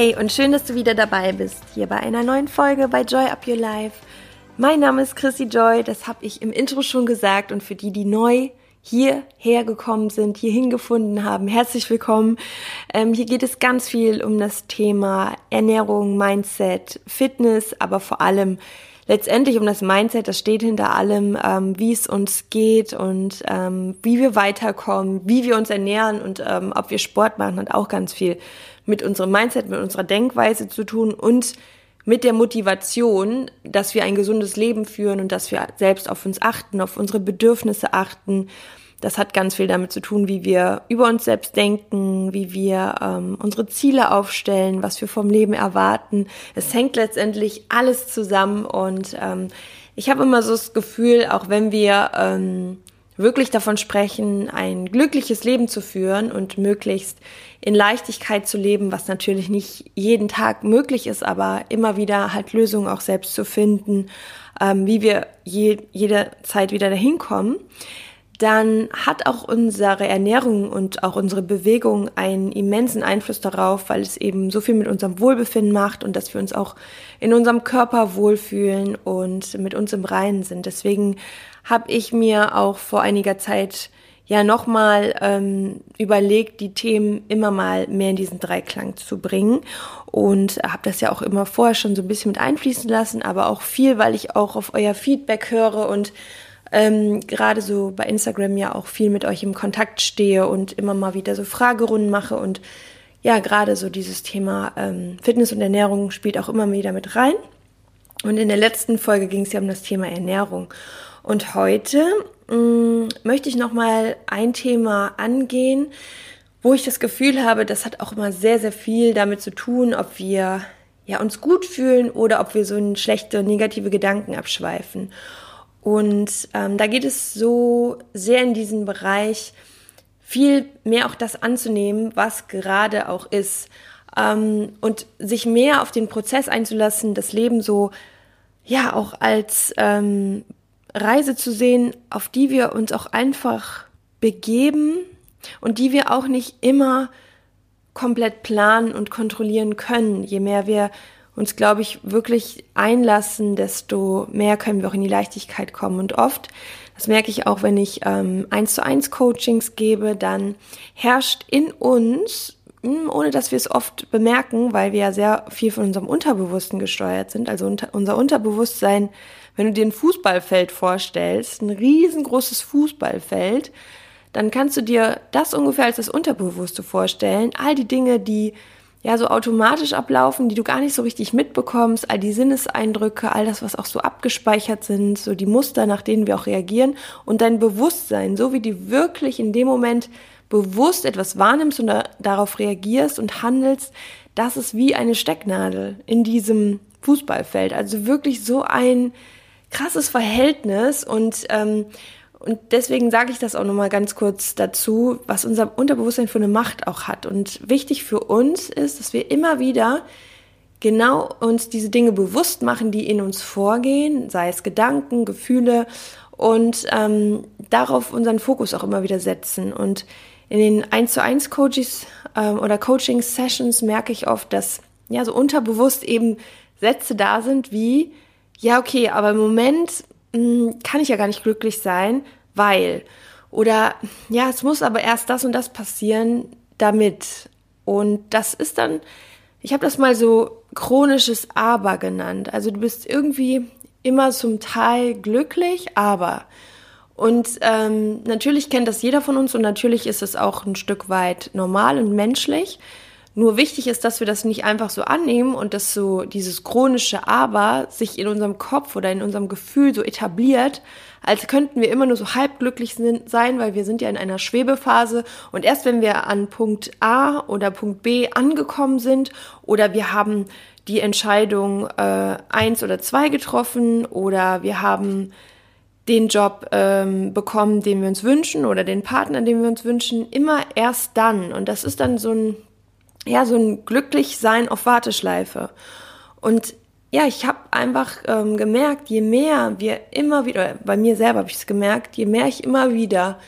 Hey und schön, dass du wieder dabei bist, hier bei einer neuen Folge bei Joy Up Your Life. Mein Name ist Chrissy Joy, das habe ich im Intro schon gesagt und für die, die neu hierher gekommen sind, hierhin gefunden haben, herzlich willkommen. Ähm, hier geht es ganz viel um das Thema Ernährung, Mindset, Fitness, aber vor allem letztendlich um das Mindset, das steht hinter allem, ähm, wie es uns geht und ähm, wie wir weiterkommen, wie wir uns ernähren und ähm, ob wir Sport machen, hat auch ganz viel mit unserem Mindset, mit unserer Denkweise zu tun und mit der Motivation, dass wir ein gesundes Leben führen und dass wir selbst auf uns achten, auf unsere Bedürfnisse achten. Das hat ganz viel damit zu tun, wie wir über uns selbst denken, wie wir ähm, unsere Ziele aufstellen, was wir vom Leben erwarten. Es hängt letztendlich alles zusammen und ähm, ich habe immer so das Gefühl, auch wenn wir ähm, wirklich davon sprechen, ein glückliches Leben zu führen und möglichst in Leichtigkeit zu leben, was natürlich nicht jeden Tag möglich ist, aber immer wieder halt Lösungen auch selbst zu finden, ähm, wie wir je, jederzeit wieder dahin kommen, dann hat auch unsere Ernährung und auch unsere Bewegung einen immensen Einfluss darauf, weil es eben so viel mit unserem Wohlbefinden macht und dass wir uns auch in unserem Körper wohlfühlen und mit uns im Reinen sind. Deswegen habe ich mir auch vor einiger Zeit ja nochmal ähm, überlegt, die Themen immer mal mehr in diesen Dreiklang zu bringen und habe das ja auch immer vorher schon so ein bisschen mit einfließen lassen, aber auch viel, weil ich auch auf euer Feedback höre und ähm, gerade so bei Instagram ja auch viel mit euch im Kontakt stehe und immer mal wieder so Fragerunden mache und ja, gerade so dieses Thema ähm, Fitness und Ernährung spielt auch immer wieder mit rein. Und in der letzten Folge ging es ja um das Thema Ernährung. Und heute mh, mm, möchte ich nochmal ein Thema angehen, wo ich das Gefühl habe, das hat auch immer sehr, sehr viel damit zu tun, ob wir ja, uns gut fühlen oder ob wir so in schlechte, negative Gedanken abschweifen. Und ähm, da geht es so sehr in diesen Bereich, viel mehr auch das anzunehmen, was gerade auch ist. Ähm, und sich mehr auf den Prozess einzulassen, das Leben so, ja, auch als ähm, Reise zu sehen, auf die wir uns auch einfach begeben und die wir auch nicht immer komplett planen und kontrollieren können. Je mehr wir uns, glaube ich, wirklich einlassen, desto mehr können wir auch in die Leichtigkeit kommen. Und oft, das merke ich auch, wenn ich ähm, eins zu eins Coachings gebe, dann herrscht in uns, hm, ohne dass wir es oft bemerken, weil wir ja sehr viel von unserem Unterbewussten gesteuert sind, also unter, unser Unterbewusstsein wenn du dir ein Fußballfeld vorstellst, ein riesengroßes Fußballfeld, dann kannst du dir das ungefähr als das Unterbewusste vorstellen. All die Dinge, die ja so automatisch ablaufen, die du gar nicht so richtig mitbekommst, all die Sinneseindrücke, all das, was auch so abgespeichert sind, so die Muster, nach denen wir auch reagieren und dein Bewusstsein, so wie du wirklich in dem Moment bewusst etwas wahrnimmst und da, darauf reagierst und handelst, das ist wie eine Stecknadel in diesem Fußballfeld. Also wirklich so ein krasses Verhältnis und ähm, und deswegen sage ich das auch nochmal ganz kurz dazu, was unser Unterbewusstsein für eine Macht auch hat. Und wichtig für uns ist, dass wir immer wieder genau uns diese Dinge bewusst machen, die in uns vorgehen, sei es Gedanken, Gefühle und ähm, darauf unseren Fokus auch immer wieder setzen. Und in den 1 zu 1 Coaches ähm, oder Coaching Sessions merke ich oft, dass ja so unterbewusst eben Sätze da sind wie ja, okay, aber im Moment kann ich ja gar nicht glücklich sein, weil. Oder ja, es muss aber erst das und das passieren, damit. Und das ist dann, ich habe das mal so chronisches Aber genannt. Also du bist irgendwie immer zum Teil glücklich, aber. Und ähm, natürlich kennt das jeder von uns und natürlich ist es auch ein Stück weit normal und menschlich. Nur wichtig ist, dass wir das nicht einfach so annehmen und dass so dieses chronische Aber sich in unserem Kopf oder in unserem Gefühl so etabliert, als könnten wir immer nur so halb glücklich sein, weil wir sind ja in einer Schwebephase und erst wenn wir an Punkt A oder Punkt B angekommen sind oder wir haben die Entscheidung äh, eins oder zwei getroffen oder wir haben den Job ähm, bekommen, den wir uns wünschen oder den Partner, den wir uns wünschen, immer erst dann. Und das ist dann so ein ja, so ein Glücklichsein auf Warteschleife. Und ja, ich habe einfach ähm, gemerkt, je mehr wir immer wieder, bei mir selber habe ich es gemerkt, je mehr ich immer wieder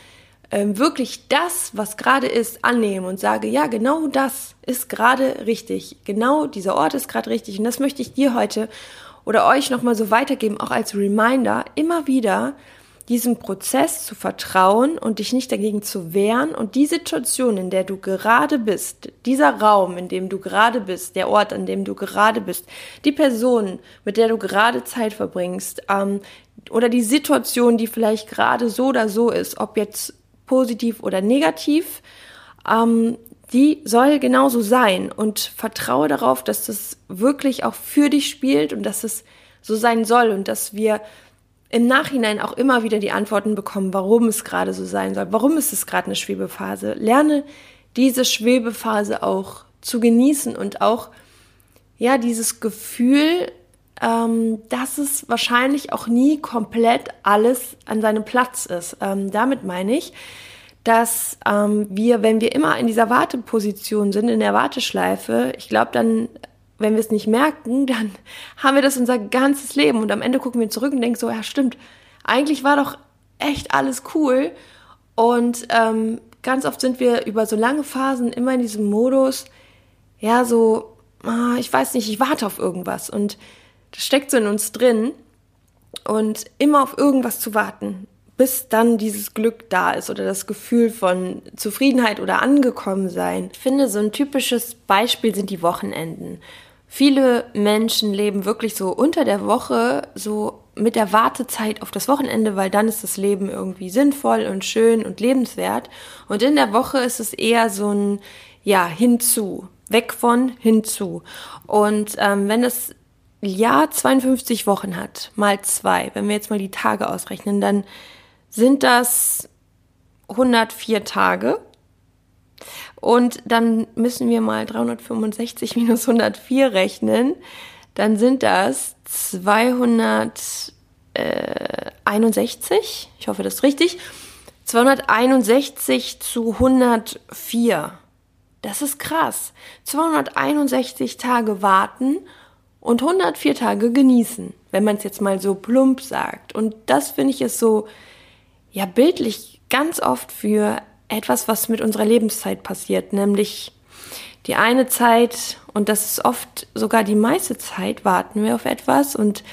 ähm, wirklich das, was gerade ist, annehme und sage, ja, genau das ist gerade richtig, genau dieser Ort ist gerade richtig und das möchte ich dir heute oder euch nochmal so weitergeben, auch als Reminder, immer wieder diesem Prozess zu vertrauen und dich nicht dagegen zu wehren. Und die Situation, in der du gerade bist, dieser Raum, in dem du gerade bist, der Ort, an dem du gerade bist, die Person, mit der du gerade Zeit verbringst, ähm, oder die Situation, die vielleicht gerade so oder so ist, ob jetzt positiv oder negativ, ähm, die soll genauso sein. Und vertraue darauf, dass das wirklich auch für dich spielt und dass es so sein soll und dass wir im Nachhinein auch immer wieder die Antworten bekommen, warum es gerade so sein soll, warum ist es gerade eine Schwebephase. Lerne diese Schwebephase auch zu genießen und auch ja dieses Gefühl, ähm, dass es wahrscheinlich auch nie komplett alles an seinem Platz ist. Ähm, damit meine ich, dass ähm, wir, wenn wir immer in dieser Warteposition sind, in der Warteschleife, ich glaube, dann wenn wir es nicht merken, dann haben wir das unser ganzes Leben. Und am Ende gucken wir zurück und denken so, ja stimmt, eigentlich war doch echt alles cool. Und ähm, ganz oft sind wir über so lange Phasen immer in diesem Modus, ja so, ah, ich weiß nicht, ich warte auf irgendwas. Und das steckt so in uns drin. Und immer auf irgendwas zu warten, bis dann dieses Glück da ist oder das Gefühl von Zufriedenheit oder angekommen sein. Ich finde, so ein typisches Beispiel sind die Wochenenden. Viele Menschen leben wirklich so unter der Woche so mit der Wartezeit auf das Wochenende, weil dann ist das Leben irgendwie sinnvoll und schön und lebenswert. Und in der Woche ist es eher so ein, ja, hinzu, weg von, hinzu. Und ähm, wenn das Jahr 52 Wochen hat, mal zwei, wenn wir jetzt mal die Tage ausrechnen, dann sind das 104 Tage. Und dann müssen wir mal 365 minus 104 rechnen. Dann sind das 261. Ich hoffe, das ist richtig. 261 zu 104. Das ist krass. 261 Tage warten und 104 Tage genießen, wenn man es jetzt mal so plump sagt. Und das finde ich ist so, ja, bildlich ganz oft für etwas, was mit unserer Lebenszeit passiert, nämlich die eine Zeit, und das ist oft sogar die meiste Zeit, warten wir auf etwas und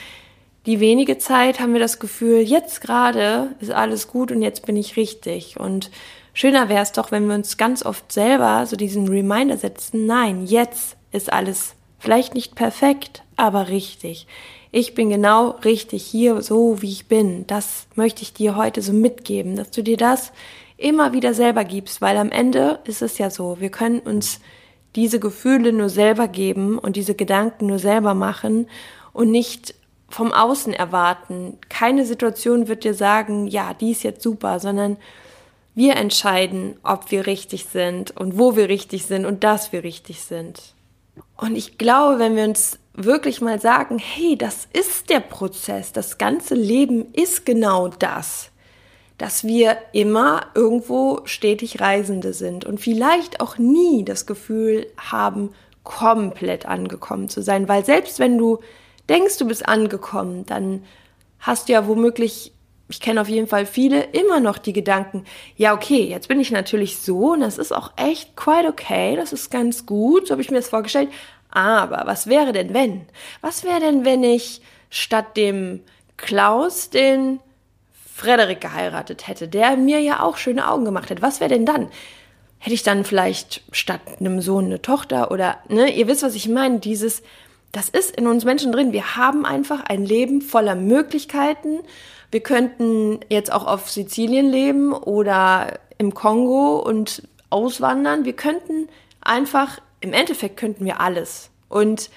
die wenige Zeit haben wir das Gefühl, jetzt gerade ist alles gut und jetzt bin ich richtig. Und schöner wäre es doch, wenn wir uns ganz oft selber so diesen Reminder setzen, nein, jetzt ist alles vielleicht nicht perfekt, aber richtig. Ich bin genau richtig hier, so wie ich bin. Das möchte ich dir heute so mitgeben, dass du dir das immer wieder selber gibst, weil am Ende ist es ja so, wir können uns diese Gefühle nur selber geben und diese Gedanken nur selber machen und nicht vom Außen erwarten. Keine Situation wird dir sagen, ja, die ist jetzt super, sondern wir entscheiden, ob wir richtig sind und wo wir richtig sind und dass wir richtig sind. Und ich glaube, wenn wir uns wirklich mal sagen, hey, das ist der Prozess, das ganze Leben ist genau das, dass wir immer irgendwo stetig Reisende sind und vielleicht auch nie das Gefühl haben, komplett angekommen zu sein, weil selbst wenn du denkst, du bist angekommen, dann hast du ja womöglich, ich kenne auf jeden Fall viele, immer noch die Gedanken, ja, okay, jetzt bin ich natürlich so und das ist auch echt quite okay, das ist ganz gut, so habe ich mir das vorgestellt, aber was wäre denn wenn? Was wäre denn, wenn ich statt dem Klaus den Frederik geheiratet hätte, der mir ja auch schöne Augen gemacht hätte, was wäre denn dann? Hätte ich dann vielleicht statt einem Sohn eine Tochter oder, ne, ihr wisst, was ich meine, dieses, das ist in uns Menschen drin. Wir haben einfach ein Leben voller Möglichkeiten. Wir könnten jetzt auch auf Sizilien leben oder im Kongo und auswandern. Wir könnten einfach im Endeffekt könnten wir alles. Und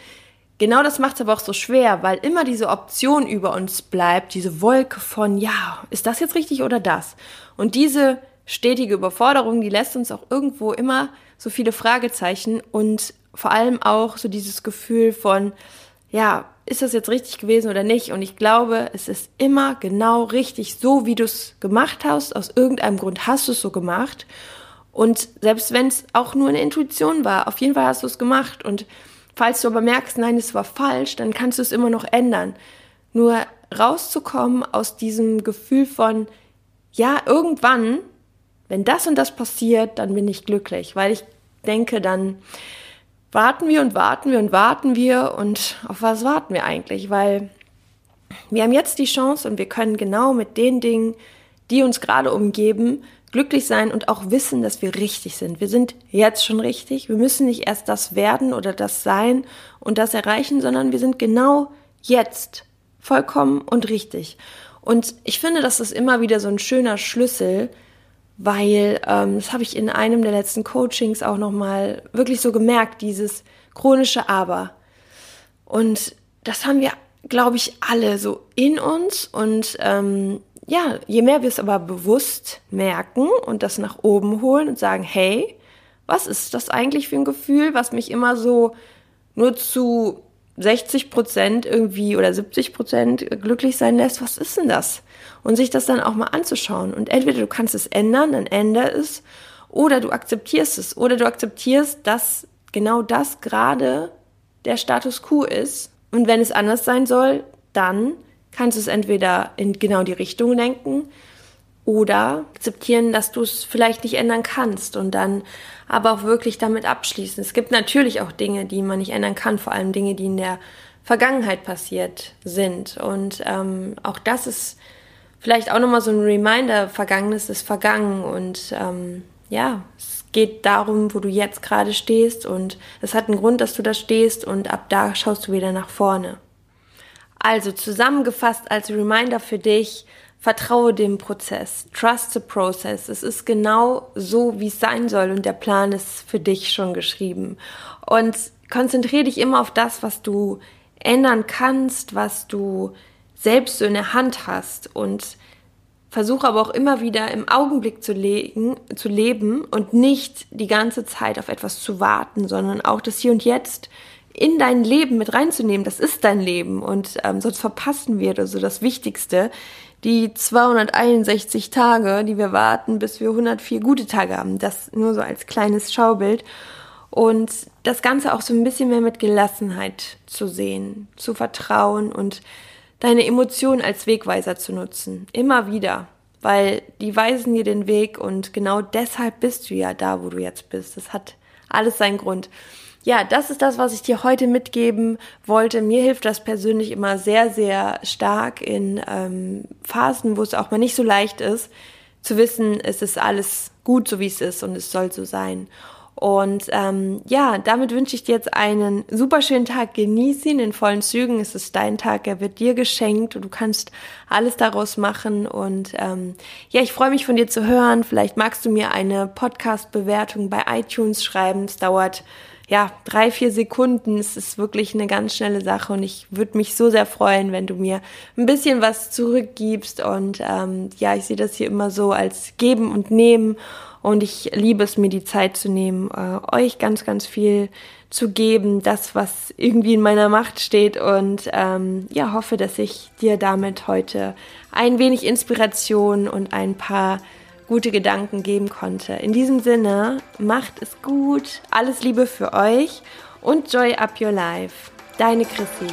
genau das macht es aber auch so schwer, weil immer diese Option über uns bleibt, diese Wolke von, ja, ist das jetzt richtig oder das? Und diese stetige Überforderung, die lässt uns auch irgendwo immer so viele Fragezeichen und vor allem auch so dieses Gefühl von, ja, ist das jetzt richtig gewesen oder nicht? Und ich glaube, es ist immer genau richtig, so wie du es gemacht hast. Aus irgendeinem Grund hast du es so gemacht. Und selbst wenn es auch nur eine Intuition war, auf jeden Fall hast du es gemacht. Und falls du aber merkst, nein, es war falsch, dann kannst du es immer noch ändern. Nur rauszukommen aus diesem Gefühl von, ja, irgendwann, wenn das und das passiert, dann bin ich glücklich, weil ich denke, dann warten wir und warten wir und warten wir und auf was warten wir eigentlich? Weil wir haben jetzt die Chance und wir können genau mit den Dingen, die uns gerade umgeben, glücklich sein und auch wissen, dass wir richtig sind. Wir sind jetzt schon richtig. Wir müssen nicht erst das werden oder das sein und das erreichen, sondern wir sind genau jetzt vollkommen und richtig. Und ich finde, das ist immer wieder so ein schöner Schlüssel, weil ähm, das habe ich in einem der letzten Coachings auch nochmal wirklich so gemerkt, dieses chronische Aber. Und das haben wir, glaube ich, alle so in uns und ähm, ja, je mehr wir es aber bewusst merken und das nach oben holen und sagen, hey, was ist das eigentlich für ein Gefühl, was mich immer so nur zu 60 Prozent irgendwie oder 70 Prozent glücklich sein lässt? Was ist denn das? und sich das dann auch mal anzuschauen. Und entweder du kannst es ändern, dann ändere es, oder du akzeptierst es, oder du akzeptierst, dass genau das gerade der Status quo ist. Und wenn es anders sein soll, dann kannst du es entweder in genau die Richtung lenken oder akzeptieren, dass du es vielleicht nicht ändern kannst und dann aber auch wirklich damit abschließen. Es gibt natürlich auch Dinge, die man nicht ändern kann, vor allem Dinge, die in der Vergangenheit passiert sind. Und ähm, auch das ist vielleicht auch nochmal so ein Reminder, Vergangenes ist vergangen und ähm, ja, es geht darum, wo du jetzt gerade stehst und es hat einen Grund, dass du da stehst und ab da schaust du wieder nach vorne. Also zusammengefasst als Reminder für dich, vertraue dem Prozess, trust the process. Es ist genau so, wie es sein soll und der Plan ist für dich schon geschrieben. Und konzentriere dich immer auf das, was du ändern kannst, was du selbst so in der Hand hast und versuche aber auch immer wieder im Augenblick zu, legen, zu leben und nicht die ganze Zeit auf etwas zu warten, sondern auch das Hier und Jetzt in dein Leben mit reinzunehmen. Das ist dein Leben und ähm, sonst verpassen wir also das Wichtigste, die 261 Tage, die wir warten, bis wir 104 gute Tage haben. Das nur so als kleines Schaubild. Und das Ganze auch so ein bisschen mehr mit Gelassenheit zu sehen, zu vertrauen und deine Emotionen als Wegweiser zu nutzen. Immer wieder. Weil die weisen dir den Weg und genau deshalb bist du ja da, wo du jetzt bist. Das hat alles seinen Grund. Ja, das ist das, was ich dir heute mitgeben wollte. Mir hilft das persönlich immer sehr, sehr stark in ähm, Phasen, wo es auch mal nicht so leicht ist, zu wissen, es ist alles gut, so wie es ist und es soll so sein. Und ähm, ja, damit wünsche ich dir jetzt einen super schönen Tag. Genieß ihn in vollen Zügen. Es ist dein Tag, er wird dir geschenkt und du kannst alles daraus machen. Und ähm, ja, ich freue mich von dir zu hören. Vielleicht magst du mir eine Podcast-Bewertung bei iTunes schreiben. Es dauert ja drei, vier Sekunden. Es ist wirklich eine ganz schnelle Sache und ich würde mich so sehr freuen, wenn du mir ein bisschen was zurückgibst. Und ähm, ja, ich sehe das hier immer so als Geben und Nehmen. Und ich liebe es, mir die Zeit zu nehmen, äh, euch ganz, ganz viel zu geben, das, was irgendwie in meiner Macht steht. Und ähm, ja, hoffe, dass ich dir damit heute ein wenig Inspiration und ein paar gute Gedanken geben konnte. In diesem Sinne, macht es gut, alles Liebe für euch und Joy Up Your Life. Deine Chrissy.